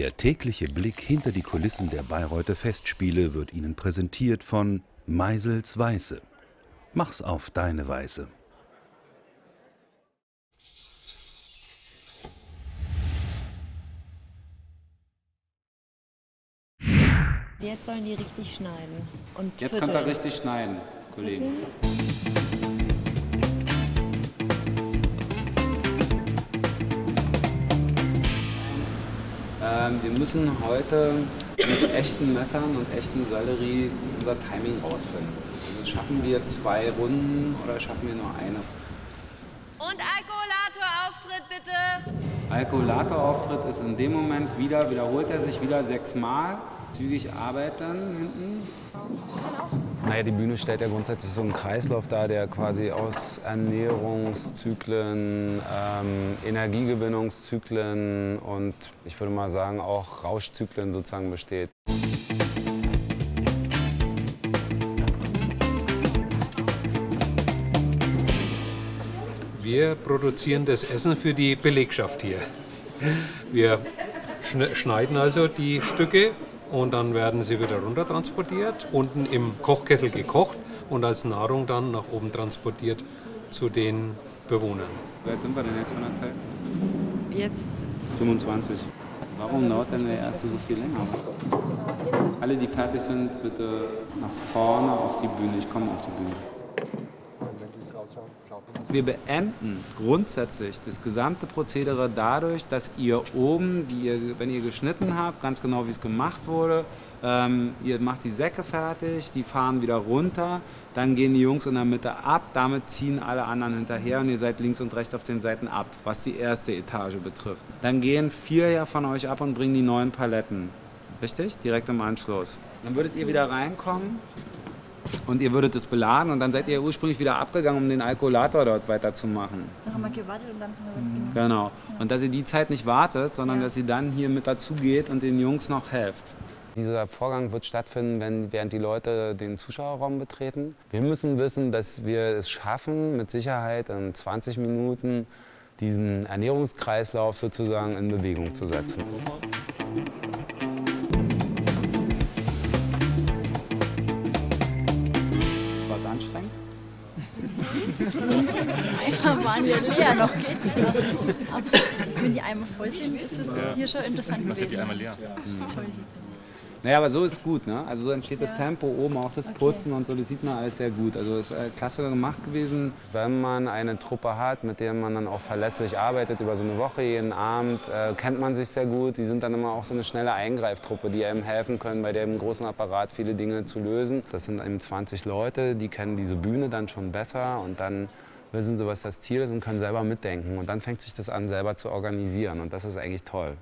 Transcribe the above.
Der tägliche Blick hinter die Kulissen der Bayreuther Festspiele wird Ihnen präsentiert von Meisels Weiße. Mach's auf deine Weise. Jetzt sollen die richtig schneiden. Und Jetzt könnt ihr richtig schneiden, Kollegen. Vierteln. Wir müssen heute mit echten Messern und echten Sellerie unser Timing rausfinden. Also schaffen wir zwei Runden oder schaffen wir nur eine? Und Alkoholatorauftritt bitte. Alkoholatorauftritt ist in dem Moment wieder, wiederholt er sich wieder sechsmal. Zügig arbeiten hinten. Naja, die Bühne stellt ja grundsätzlich so einen Kreislauf dar, der quasi aus Ernährungszyklen, ähm, Energiegewinnungszyklen und ich würde mal sagen auch Rauschzyklen sozusagen besteht. Wir produzieren das Essen für die Belegschaft hier. Wir schne- schneiden also die Stücke und dann werden sie wieder runter transportiert, unten im Kochkessel gekocht und als Nahrung dann nach oben transportiert zu den Bewohnern. Wie weit sind wir denn jetzt von der Zeit? Jetzt 25. Warum dauert denn der erste so viel länger? Alle, die fertig sind, bitte nach vorne auf die Bühne. Ich komme auf die Bühne. Wir beenden grundsätzlich das gesamte Prozedere dadurch, dass ihr oben, ihr, wenn ihr geschnitten habt, ganz genau wie es gemacht wurde, ähm, ihr macht die Säcke fertig, die fahren wieder runter, dann gehen die Jungs in der Mitte ab, damit ziehen alle anderen hinterher und ihr seid links und rechts auf den Seiten ab, was die erste Etage betrifft. Dann gehen vier ja von euch ab und bringen die neuen Paletten. Richtig? Direkt im Anschluss. Dann würdet ihr wieder reinkommen und ihr würdet es beladen und dann seid ihr ursprünglich wieder abgegangen, um den Alkoholator dort weiterzumachen. dann haben wir gewartet und dann sind wir weg. Genau. Und dass ihr die Zeit nicht wartet, sondern Ja. dass ihr dann hier mit dazu geht und den Jungs noch helft. Dieser Vorgang wird stattfinden, wenn, während die Leute den Zuschauerraum betreten. Wir müssen wissen, dass wir es schaffen, mit Sicherheit in 20 Minuten diesen Ernährungskreislauf sozusagen in Bewegung zu setzen. Eimer waren ja leer, noch geht's ja. Aber wenn die Eimer voll sind, ist es hier schon interessant gewesen. Die Eimer leer. Toll. Naja, aber so ist gut, ne? Also so entsteht das Tempo oben, auch das Putzen und so, das sieht man alles sehr gut. Also ist äh, klasse gemacht gewesen. Wenn man eine Truppe hat, mit der man dann auch verlässlich arbeitet, über so eine Woche, jeden Abend, äh, kennt man sich sehr gut. Die sind dann immer auch so eine schnelle Eingreiftruppe, die einem helfen können, bei dem großen Apparat viele Dinge zu lösen. Das sind eben 20 Leute, die kennen diese Bühne dann schon besser und dann wissen sie, was das Ziel ist und können selber mitdenken. Und dann fängt sich das an, selber zu organisieren. Und das ist eigentlich toll.